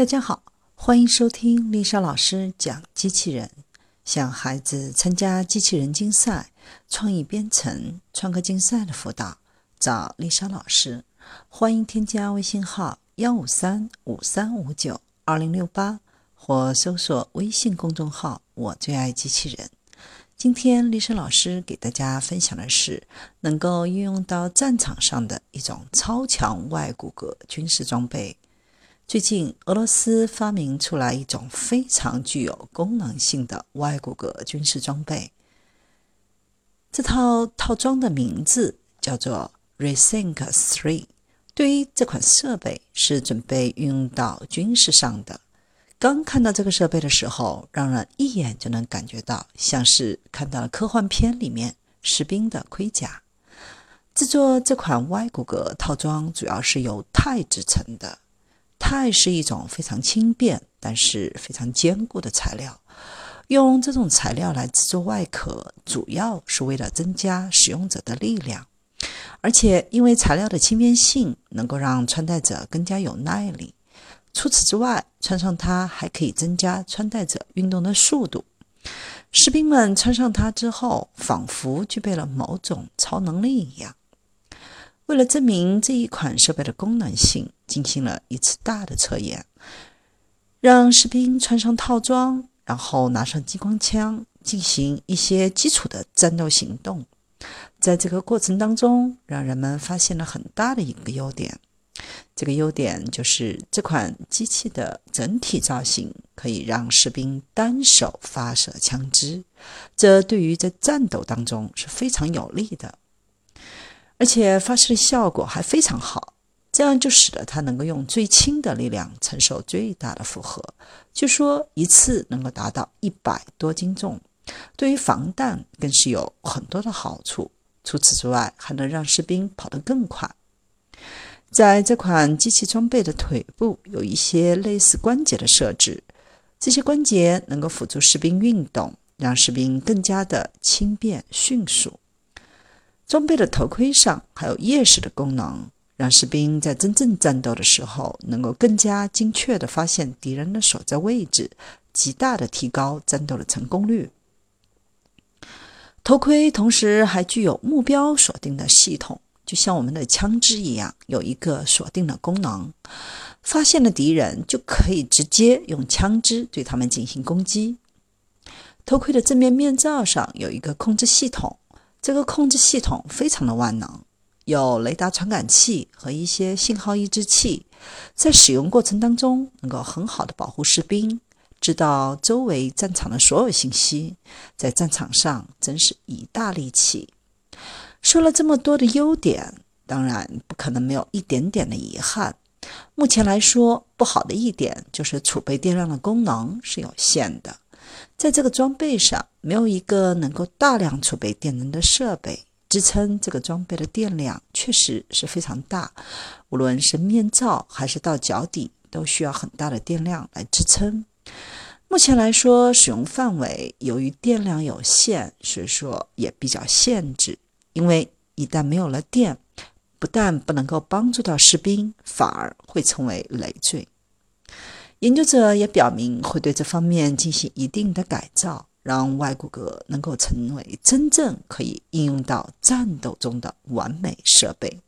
大家好，欢迎收听丽莎老师讲机器人。想孩子参加机器人竞赛、创意编程、创客竞赛的辅导，找丽莎老师。欢迎添加微信号幺五三五三五九二零六八，或搜索微信公众号“我最爱机器人”。今天丽莎老师给大家分享的是能够运用到战场上的一种超强外骨骼军事装备。最近，俄罗斯发明出来一种非常具有功能性的外骨骼军事装备。这套套装的名字叫做 Resync Three。对于这款设备，是准备运用到军事上的。刚看到这个设备的时候，让人一眼就能感觉到，像是看到了科幻片里面士兵的盔甲。制作这款外骨骼套装，主要是由钛制成的。钛是一种非常轻便但是非常坚固的材料，用这种材料来制作外壳，主要是为了增加使用者的力量，而且因为材料的轻便性，能够让穿戴者更加有耐力。除此之外，穿上它还可以增加穿戴者运动的速度。士兵们穿上它之后，仿佛具备了某种超能力一样。为了证明这一款设备的功能性，进行了一次大的测验，让士兵穿上套装，然后拿上激光枪，进行一些基础的战斗行动。在这个过程当中，让人们发现了很大的一个优点。这个优点就是这款机器的整体造型可以让士兵单手发射枪支，这对于在战斗当中是非常有利的。而且发射的效果还非常好，这样就使得它能够用最轻的力量承受最大的负荷，据说一次能够达到一百多斤重。对于防弹更是有很多的好处。除此之外，还能让士兵跑得更快。在这款机器装备的腿部有一些类似关节的设置，这些关节能够辅助士兵运动，让士兵更加的轻便迅速。装备的头盔上还有夜视的功能，让士兵在真正战斗的时候能够更加精确地发现敌人的所在位置，极大的提高战斗的成功率。头盔同时还具有目标锁定的系统，就像我们的枪支一样，有一个锁定的功能。发现了敌人，就可以直接用枪支对他们进行攻击。头盔的正面面罩上有一个控制系统。这个控制系统非常的万能，有雷达传感器和一些信号抑制器，在使用过程当中能够很好的保护士兵，知道周围战场的所有信息，在战场上真是一大利器。说了这么多的优点，当然不可能没有一点点的遗憾。目前来说，不好的一点就是储备电量的功能是有限的。在这个装备上，没有一个能够大量储备电能的设备支撑这个装备的电量，确实是非常大。无论是面罩还是到脚底，都需要很大的电量来支撑。目前来说，使用范围由于电量有限，所以说也比较限制。因为一旦没有了电，不但不能够帮助到士兵，反而会成为累赘。研究者也表明，会对这方面进行一定的改造，让外骨骼能够成为真正可以应用到战斗中的完美设备。